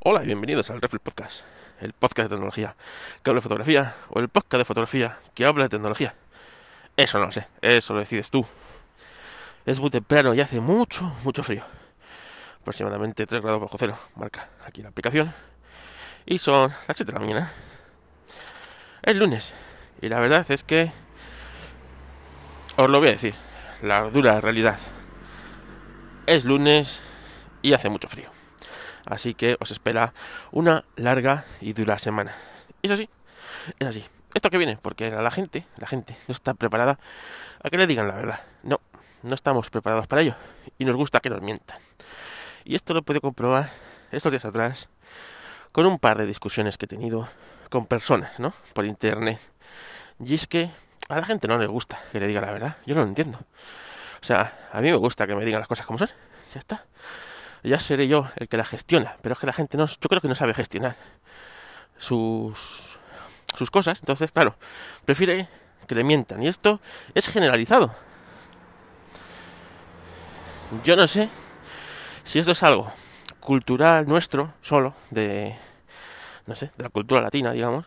Hola y bienvenidos al Reflex Podcast, el podcast de tecnología que habla de fotografía o el podcast de fotografía que habla de tecnología. Eso no lo sé, eso lo decides tú. Es muy temprano y hace mucho, mucho frío. Aproximadamente 3 grados bajo cero, marca aquí la aplicación. Y son las 7 de la mañana. Es lunes. Y la verdad es que os lo voy a decir, la dura realidad. Es lunes y hace mucho frío. Así que os espera una larga y dura semana. Es así, es así. Esto que viene, porque la gente, la gente no está preparada a que le digan la verdad. No, no estamos preparados para ello. Y nos gusta que nos mientan. Y esto lo puedo comprobar estos días atrás con un par de discusiones que he tenido con personas, ¿no? Por internet. Y es que a la gente no le gusta que le diga la verdad. Yo no lo entiendo. O sea, a mí me gusta que me digan las cosas como son. Ya está ya seré yo el que la gestiona. Pero es que la gente no, yo creo que no sabe gestionar sus, sus cosas. Entonces, claro, prefiere que le mientan. Y esto es generalizado. Yo no sé si esto es algo cultural nuestro, solo, de, no sé, de la cultura latina, digamos,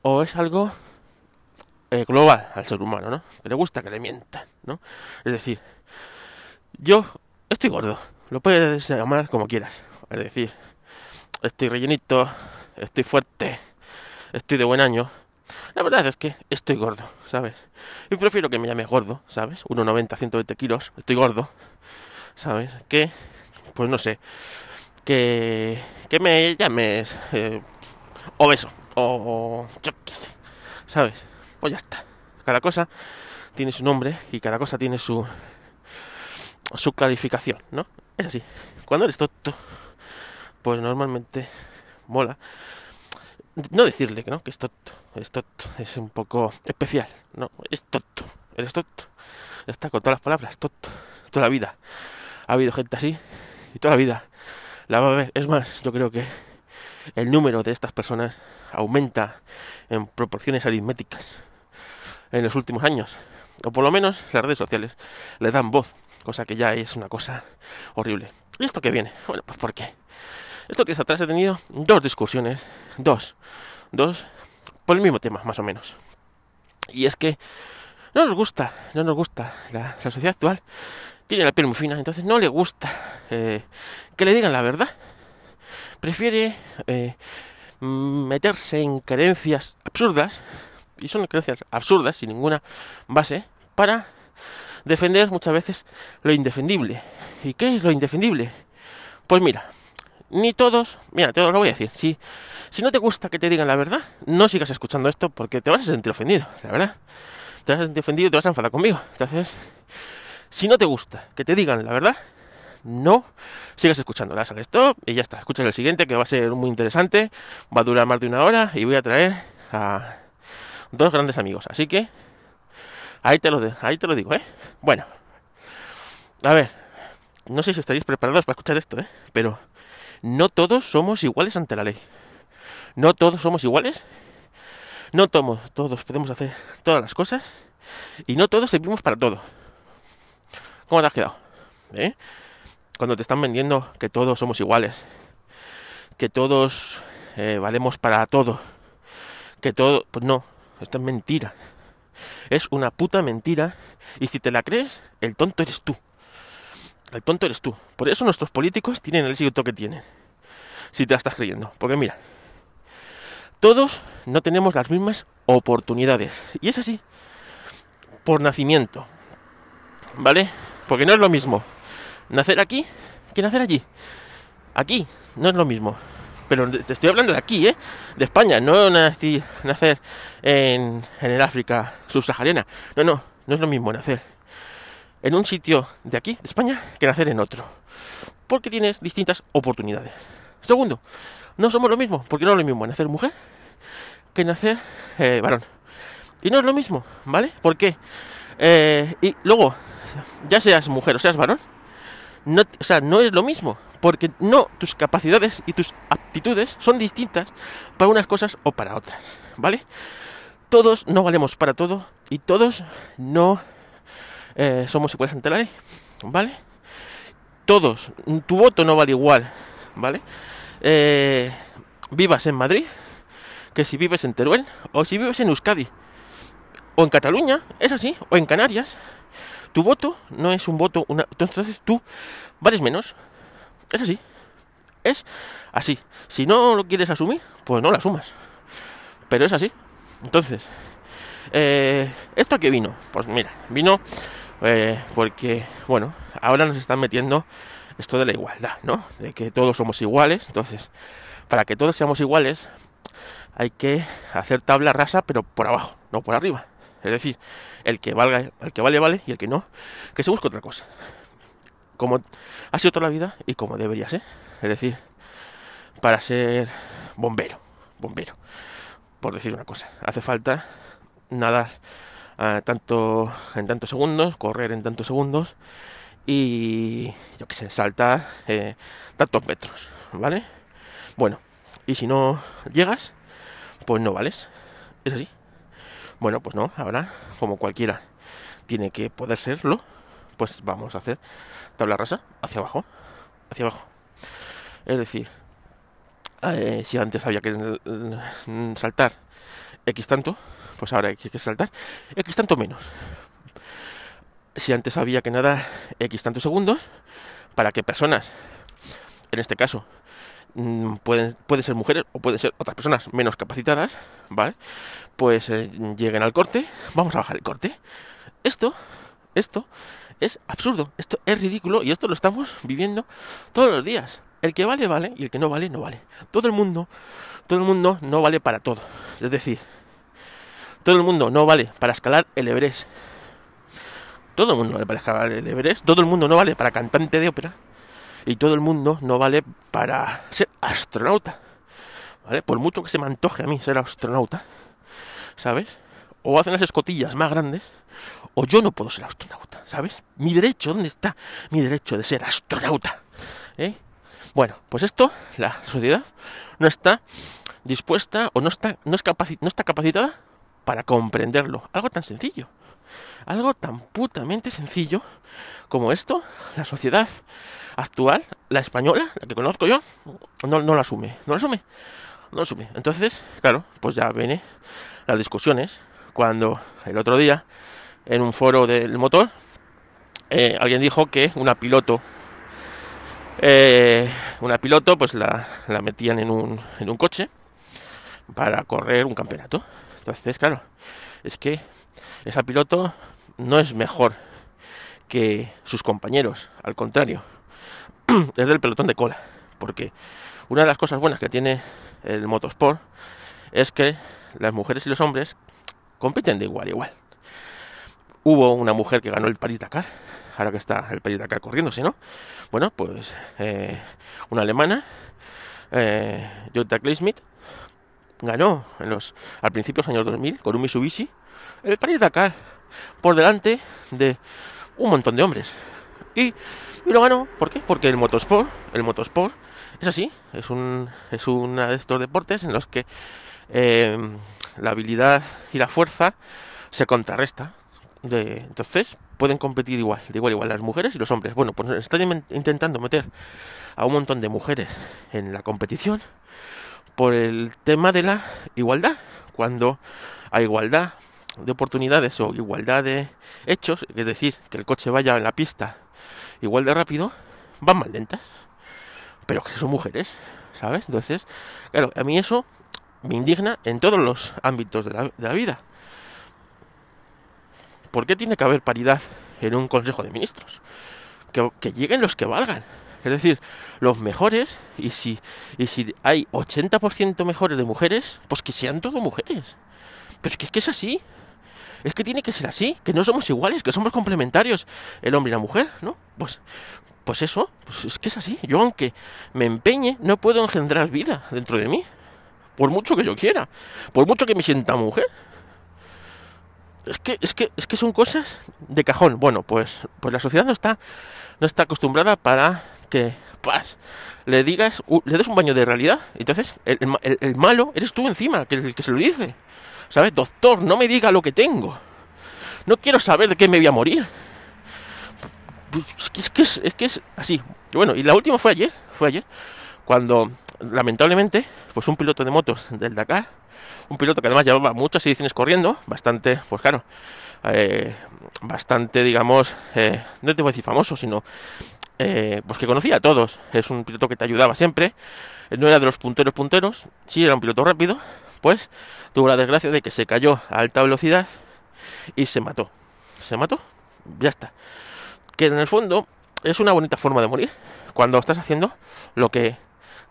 o es algo eh, global al ser humano, ¿no? Que le gusta que le mientan, ¿no? Es decir, yo estoy gordo, lo puedes llamar como quieras. Es decir, estoy rellenito, estoy fuerte, estoy de buen año. La verdad es que estoy gordo, ¿sabes? Y prefiero que me llames gordo, ¿sabes? 1,90, 120 kilos, estoy gordo, ¿sabes? Que, pues no sé, que, que me llames eh, obeso o yo qué sé, ¿sabes? Pues ya está. Cada cosa tiene su nombre y cada cosa tiene su, su calificación, ¿no? Es así. Cuando eres tonto, pues normalmente mola. No decirle que no, que es tonto, es tonto, es un poco especial, no, es tonto, eres tonto. Está con todas las palabras, tonto, toda la vida. Ha habido gente así y toda la vida la va a ver. Es más, yo creo que el número de estas personas aumenta en proporciones aritméticas en los últimos años. O por lo menos las redes sociales le dan voz cosa que ya es una cosa horrible. ¿Y esto qué viene? Bueno, pues ¿por qué? Estos días atrás he tenido dos discusiones, dos, dos, por el mismo tema, más o menos. Y es que no nos gusta, no nos gusta la, sociedad actual. Tiene la piel muy fina, entonces no le gusta eh, que le digan la verdad. Prefiere eh, meterse en creencias absurdas, y son creencias absurdas, sin ninguna base, para defender muchas veces lo indefendible. ¿Y qué es lo indefendible? Pues mira, ni todos, mira, te lo voy a decir, si, si no te gusta que te digan la verdad, no sigas escuchando esto porque te vas a sentir ofendido, la verdad. Te vas a sentir ofendido y te vas a enfadar conmigo. Entonces, si no te gusta que te digan la verdad, no sigas escuchando. La stop y ya está. Escucha el siguiente que va a ser muy interesante, va a durar más de una hora y voy a traer a dos grandes amigos. Así que Ahí te lo, ahí te lo digo, ¿eh? Bueno, a ver, no sé si estaréis preparados para escuchar esto, ¿eh? Pero no todos somos iguales ante la ley. No todos somos iguales. No todos, todos podemos hacer todas las cosas. Y no todos servimos para todo. ¿Cómo te has quedado? ¿Eh? Cuando te están vendiendo que todos somos iguales. Que todos eh, valemos para todo. Que todo... Pues no, esto es mentira. Es una puta mentira. Y si te la crees, el tonto eres tú. El tonto eres tú. Por eso nuestros políticos tienen el éxito que tienen. Si te la estás creyendo. Porque mira, todos no tenemos las mismas oportunidades. Y es así. Por nacimiento. ¿Vale? Porque no es lo mismo nacer aquí que nacer allí. Aquí no es lo mismo. Pero te estoy hablando de aquí, ¿eh? De España, no nacer en, en el África subsahariana. No, no, no es lo mismo nacer en un sitio de aquí, de España, que nacer en otro. Porque tienes distintas oportunidades. Segundo, no somos lo mismo, porque no es lo mismo nacer mujer que nacer eh, varón. Y no es lo mismo, ¿vale? Porque, eh, y luego, ya seas mujer o seas varón, no, o sea, no es lo mismo porque no tus capacidades y tus aptitudes son distintas para unas cosas o para otras, ¿vale? Todos no valemos para todo y todos no eh, somos iguales ante la ley, ¿vale? Todos, tu voto no vale igual, ¿vale? eh, vivas en Madrid que si vives en Teruel o si vives en Euskadi o en Cataluña, es así, o en Canarias. Tu voto no es un voto, una, entonces tú vales menos. Es así. Es así. Si no lo quieres asumir, pues no lo asumas. Pero es así. Entonces, eh, ¿esto a qué vino? Pues mira, vino eh, porque, bueno, ahora nos están metiendo esto de la igualdad, ¿no? De que todos somos iguales. Entonces, para que todos seamos iguales, hay que hacer tabla rasa, pero por abajo, no por arriba. Es decir, el que valga, el que vale, vale, y el que no, que se busque otra cosa. Como ha sido toda la vida y como debería ser. Es decir, para ser bombero, bombero, por decir una cosa. Hace falta nadar ah, tanto en tantos segundos, correr en tantos segundos y yo qué sé, saltar eh, tantos metros, ¿vale? Bueno, y si no llegas, pues no vales. Es así. Bueno, pues no, ahora, como cualquiera tiene que poder serlo, pues vamos a hacer tabla rasa hacia abajo, hacia abajo. Es decir, eh, si antes había que mm, saltar X tanto, pues ahora hay que saltar X tanto menos. Si antes había que nadar X tantos segundos, para que personas, en este caso, Mm, pueden, puede ser mujeres o pueden ser otras personas menos capacitadas, ¿vale? Pues eh, lleguen al corte, vamos a bajar el corte. Esto, esto es absurdo, esto es ridículo y esto lo estamos viviendo todos los días. El que vale, vale, y el que no vale, no vale. Todo el mundo, todo el mundo no vale para todo. Es decir, todo el mundo no vale para escalar el Everest. Todo el mundo vale para escalar el Everest. Todo el mundo no vale para cantante de ópera y todo el mundo no vale para ser astronauta. ¿Vale? Por mucho que se me antoje a mí ser astronauta, ¿sabes? O hacen las escotillas más grandes, o yo no puedo ser astronauta, ¿sabes? Mi derecho, ¿dónde está mi derecho de ser astronauta? ¿Eh? Bueno, pues esto, la sociedad no está dispuesta o no está, no, es no está capacitada para comprenderlo. Algo tan sencillo. Algo tan putamente sencillo como esto, la sociedad actual, la española, la que conozco yo, no, no lo asume, no lo asume, no lo asume. Entonces, claro, pues ya viene las discusiones cuando el otro día en un foro del motor eh, alguien dijo que una piloto eh, una piloto pues la, la metían en un, en un coche para correr un campeonato entonces claro es que esa piloto no es mejor que sus compañeros al contrario es del pelotón de cola. Porque una de las cosas buenas que tiene el motosport es que las mujeres y los hombres compiten de igual a igual. Hubo una mujer que ganó el Paris Dakar, ahora que está el Paris Dakar corriéndose, ¿no? Bueno, pues eh, una alemana, eh, Jutta Kleismith, ganó en los, al principio de los años 2000 con un Mitsubishi el Paris Dakar por delante de un montón de hombres. Y lo ganó, ¿por qué? Porque el motosport, el motosport es así, es un es uno de estos deportes en los que eh, la habilidad y la fuerza se contrarresta. De, entonces pueden competir igual, de igual igual las mujeres y los hombres. Bueno, pues están intentando meter a un montón de mujeres en la competición por el tema de la igualdad. Cuando hay igualdad de oportunidades o igualdad de hechos, es decir, que el coche vaya en la pista igual de rápido, van más lentas. Pero que son mujeres, ¿sabes? Entonces, claro, a mí eso me indigna en todos los ámbitos de la, de la vida. ¿Por qué tiene que haber paridad en un Consejo de Ministros? Que, lleguen los que valgan. Es decir, los mejores, y si, y si hay 80% mejores de mujeres, pues que sean todos mujeres. Pero es que es así. Es que tiene que ser así, que no somos iguales, que somos complementarios, el hombre y la mujer, ¿no? Pues, pues eso, pues es que es así. Yo aunque me empeñe, no puedo engendrar vida dentro de mí. Por mucho que yo quiera, por mucho que me sienta mujer. Es que, es que, es que son cosas de cajón. Bueno, pues, pues la sociedad no está, no está acostumbrada para que pues, le digas, le des un baño de realidad. Entonces, el, el, malo eres tú encima, que el que se lo dice. ¿Sabes? Doctor, no me diga lo que tengo. No quiero saber de qué me voy a morir. Es que es, que así. Bueno, y la última fue ayer, fue ayer, cuando lamentablemente, pues un piloto de motos del Dakar, un piloto que además llevaba muchas ediciones corriendo, bastante, pues claro, eh, bastante, digamos, eh, no te voy a decir famoso, sino eh, pues que conocía a todos. Es un piloto que te ayudaba siempre, no era de los punteros punteros, sí era un piloto rápido, pues tuvo la desgracia de que se cayó a alta velocidad y se mató. Se mató, ya está. Que en el fondo es una bonita forma de morir cuando estás haciendo lo que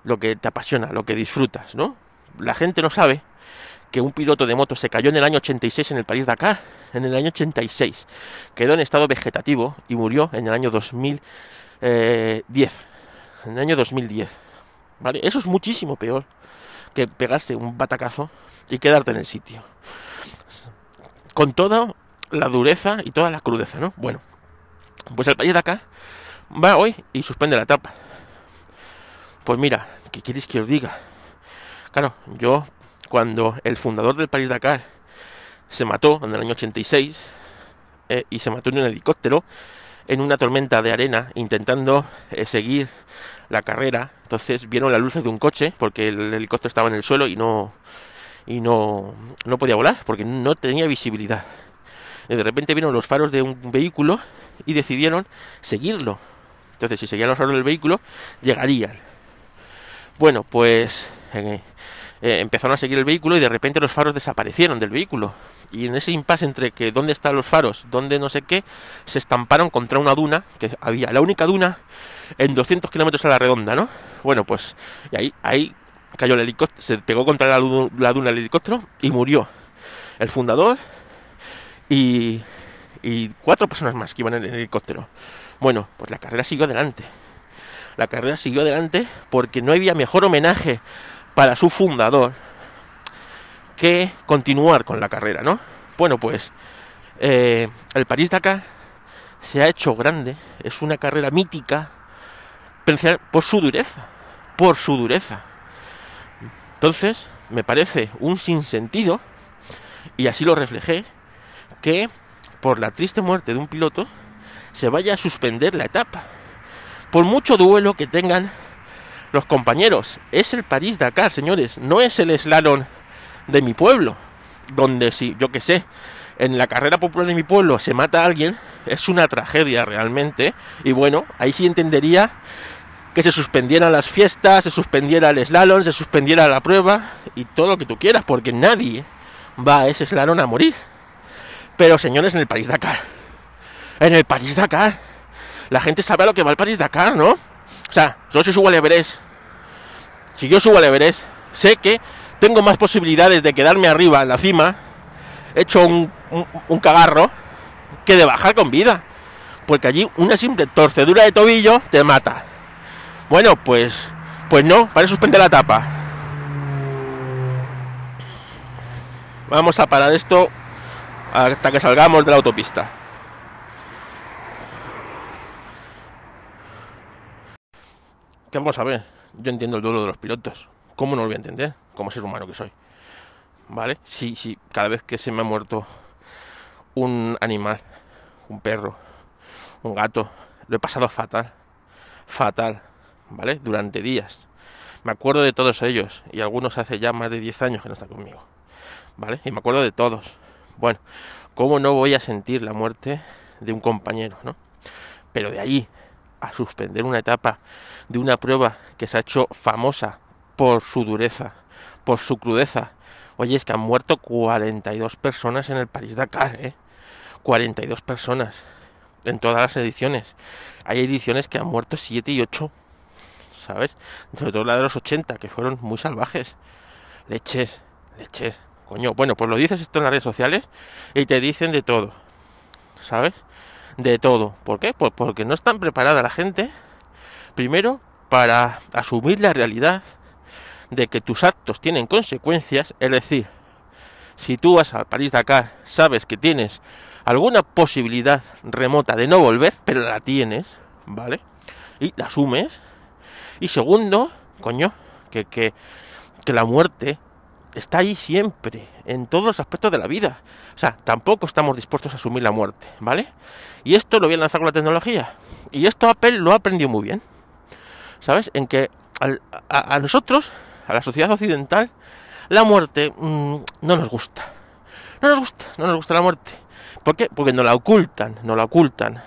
lo que te apasiona, lo que disfrutas, ¿no? La gente no sabe que un piloto de moto se cayó en el año 86 en el París Dakar, en el año 86. Quedó en estado vegetativo y murió en el año 2010. En el año 2010. ¿Vale? Eso es muchísimo peor que pegarse un batacazo y quedarte en el sitio. Con toda la dureza y toda la crudeza, ¿no? Bueno, pues el París Dakar va hoy y suspende la etapa. Pues mira, ¿qué queréis que os diga? Claro, yo cuando el fundador del París Dakar se mató en el año 86 eh, y se mató en un helicóptero en una tormenta de arena intentando eh, seguir la carrera. Entonces vieron las luces de un coche porque el helicóptero estaba en el suelo y no y no, no podía volar porque no tenía visibilidad. Y de repente vieron los faros de un vehículo y decidieron seguirlo. Entonces, si seguían los faros del vehículo, llegarían. Bueno, pues eh, empezaron a seguir el vehículo y de repente los faros desaparecieron del vehículo. Y en ese impasse entre que dónde están los faros, dónde no sé qué, se estamparon contra una duna que había, la única duna en 200 kilómetros a la redonda, ¿no? Bueno, pues y ahí, ahí cayó el helicóptero, se pegó contra la, la duna el helicóptero y murió el fundador y, y cuatro personas más que iban en el helicóptero. Bueno, pues la carrera siguió adelante. La carrera siguió adelante porque no había mejor homenaje para su fundador que continuar con la carrera, ¿no? Bueno, pues eh, el París-Dakar se ha hecho grande, es una carrera mítica por su dureza, por su dureza. Entonces, me parece un sinsentido, y así lo reflejé, que por la triste muerte de un piloto se vaya a suspender la etapa. Por mucho duelo que tengan los compañeros. Es el París-Dakar, señores, no es el slalom de mi pueblo, donde si, yo que sé, en la carrera popular de mi pueblo se mata a alguien, es una tragedia realmente, y bueno, ahí sí entendería que se suspendieran las fiestas, se suspendiera el slalom, se suspendiera la prueba y todo lo que tú quieras, porque nadie va a ese slalom a morir. Pero señores, en el París-Dakar, en el París-Dakar, la gente sabe a lo que va el París-Dakar, ¿no? O sea, yo si subo al Everest, si yo subo al Everest, sé que tengo más posibilidades de quedarme arriba en la cima, hecho un, un, cagarro, que de bajar con vida. Porque allí una simple torcedura de tobillo te mata. Bueno, pues, pues no, para suspender la tapa. Vamos a parar esto hasta que salgamos de la autopista. vamos a ver, yo entiendo el duelo de los pilotos. ¿Cómo no lo voy a entender? Como ser humano que soy. ¿Vale? Si, si cada vez que se me ha muerto un animal, un perro, un gato, lo he pasado fatal. Fatal. ¿Vale? Durante días. Me acuerdo de todos ellos. Y algunos hace ya más de 10 años que no están conmigo. ¿Vale? Y me acuerdo de todos. Bueno, ¿cómo no voy a sentir la muerte de un compañero, no? Pero de ahí a suspender una etapa de una prueba que se ha hecho famosa por su dureza, por su crudeza. Oye, es que han muerto 42 personas en el París-Dakar, ¿eh? 42 personas en todas las ediciones. Hay ediciones que han muerto 7 y 8, ¿sabes? Sobre todo la de los 80, que fueron muy salvajes. Leches, leches. Coño, bueno, pues lo dices esto en las redes sociales y te dicen de todo, ¿sabes? De todo. ¿Por qué? Pues porque no están preparada la gente Primero, para asumir la realidad de que tus actos tienen consecuencias, es decir, si tú vas a París-Dakar, sabes que tienes alguna posibilidad remota de no volver, pero la tienes, ¿vale? Y la asumes. Y segundo, coño, que, que, que la muerte está ahí siempre, en todos los aspectos de la vida. O sea, tampoco estamos dispuestos a asumir la muerte, ¿vale? Y esto lo voy a lanzar con la tecnología. Y esto Apple lo ha aprendido muy bien. ¿sabes? En que a, nosotros, a la sociedad occidental, la muerte mm, no nos gusta. No nos gusta, no nos gusta la muerte. ¿Por qué? Porque nos la ocultan, nos la ocultan.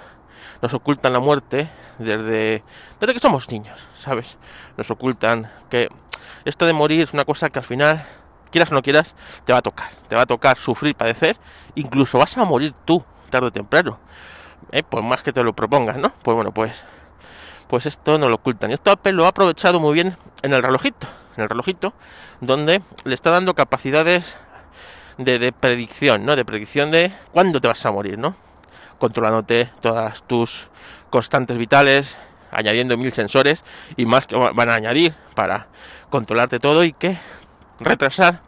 Nos ocultan la muerte desde, desde que somos niños, ¿sabes? Nos ocultan que esto de morir es una cosa que al final, quieras o no quieras, te va a tocar. Te va a tocar sufrir, padecer, incluso vas a morir tú, tarde o temprano. ¿Eh? Por más que te lo propongas, ¿no? Pues bueno, pues pues esto no lo ocultan. Y esto Apple lo ha aprovechado muy bien en el relojito, en el relojito, donde le está dando capacidades de, predicción, ¿no? De predicción de cuándo te vas a morir, ¿no? Controlándote todas tus constantes vitales, añadiendo mil sensores y más que van a añadir para controlarte todo y que retrasar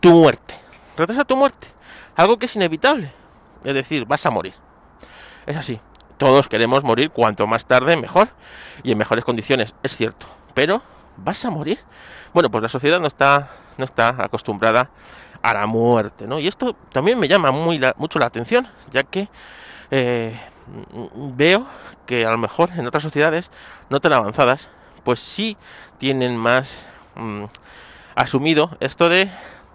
tu muerte. Retrasar tu muerte. Algo que es inevitable. Es decir, vas a morir. Es así. Todos queremos morir cuanto más tarde mejor y en mejores condiciones, es cierto. Pero, ¿vas a morir? Bueno, pues la sociedad no está, no está acostumbrada a la muerte, ¿no? Y esto también me llama muy mucho la atención, ya que eh, veo que a lo mejor en otras sociedades no tan avanzadas, pues sí tienen más mm, asumido esto de,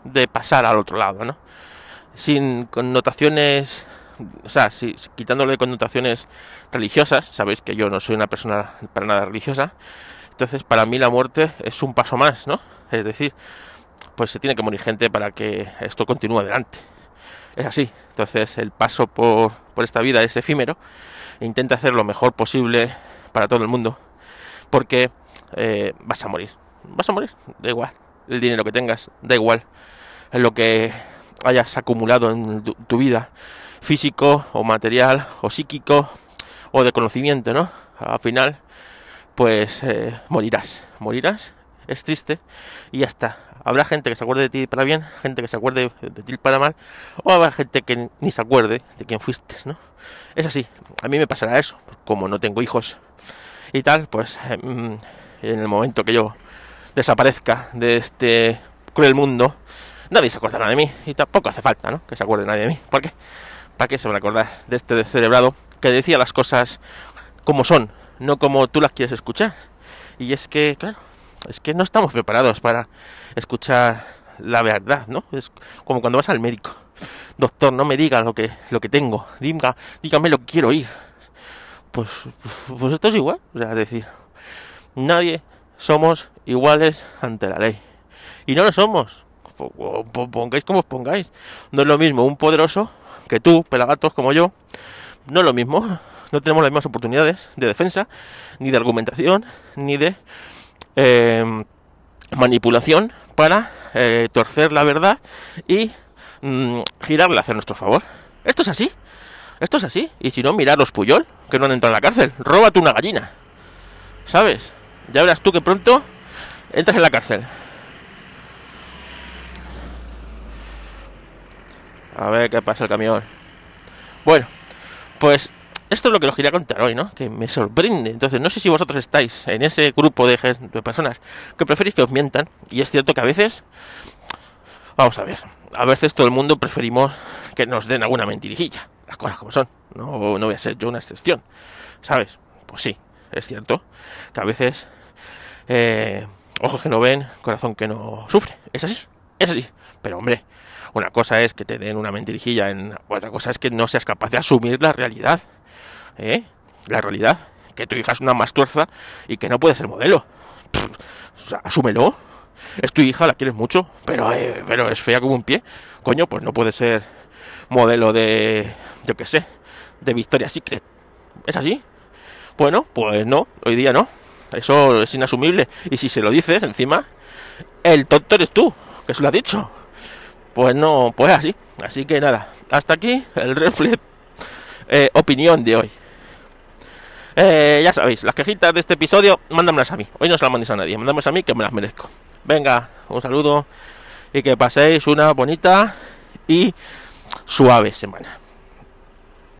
de pasar al otro lado, ¿no? Sin connotaciones o sea, si, quitándolo de connotaciones religiosas, sabéis que yo no soy una persona para nada religiosa, entonces para mí la muerte es un paso más, ¿no? Es decir, pues se tiene que morir gente para que esto continúe adelante. Es así, entonces el paso por, por esta vida es efímero e intenta hacer lo mejor posible para todo el mundo, porque eh, vas a morir, vas a morir, da igual, el dinero que tengas, da igual, lo que hayas acumulado en tu vida, físico o material o psíquico o de conocimiento, ¿no? Al final, pues eh, morirás, morirás, es triste y ya está. Habrá gente que se acuerde de ti para bien, gente que se acuerde de ti para mal, o habrá gente que ni se acuerde de quién fuiste, ¿no? Es así, a mí me pasará eso, como no tengo hijos y tal, pues em, en el momento que yo desaparezca de este cruel mundo, nadie se acordará de mí y tampoco hace falta, ¿no? Que se acuerde nadie de mí, porque ¿Para qué se van a acordar de este descerebrado que decía las cosas como son, no como tú las quieres escuchar? Y es que, claro, es que no estamos preparados para escuchar la verdad, ¿no? Es como cuando vas al médico. Doctor, no me diga lo que, lo que tengo, diga, dígame lo que quiero oír. Pues, pues esto es igual, o sea, es decir, nadie somos iguales ante la ley. Y no lo somos. Pongáis como os pongáis. No es lo mismo un poderoso que tú, pelagatos como yo, no es lo mismo. No tenemos las mismas oportunidades de defensa, ni de argumentación, ni de eh, manipulación para eh, torcer la verdad y mm, girarla hacia nuestro favor. Esto es así. Esto es así. Y si no, los Puyol, que no han entrado en la cárcel. Róbate una gallina. ¿Sabes? Ya verás tú que pronto entras en la cárcel. A ver qué pasa el camión. Bueno, pues esto es lo que os quería contar hoy, ¿no? Que me sorprende. Entonces, no sé si vosotros estáis en ese grupo de, personas que preferís que os mientan. Y es cierto que a veces, vamos a ver, a veces todo el mundo preferimos que nos den alguna mentirijilla. Las cosas como son. No, no voy a ser yo una excepción. ¿Sabes? Pues sí, es cierto que a veces, eh, ojos que no ven, corazón que no sufre. Es así, es así. Pero hombre, una cosa es que te den una mentirijilla, en, otra cosa es que no seas capaz de asumir la realidad. ¿Eh? La realidad. Que tu hija es una mastuerza y que no puede ser modelo. asúmelo. Es tu hija, la quieres mucho, pero, eh, pero es fea como un pie. Coño, pues no puede ser modelo de, yo qué sé, de Victoria's Secret. ¿Es así? Bueno, pues no, hoy día no. Eso es inasumible. Y si se lo dices, encima, el tonto eres tú, que se lo ha dicho pues no, pues así. Así que nada, hasta aquí el reflex eh, opinión de hoy. Eh, ya sabéis, las quejitas de este episodio, mándamelas a mí. Hoy no se las mandéis a nadie, mándamelas a mí que me las merezco. Venga, un saludo y que paséis una bonita y suave semana.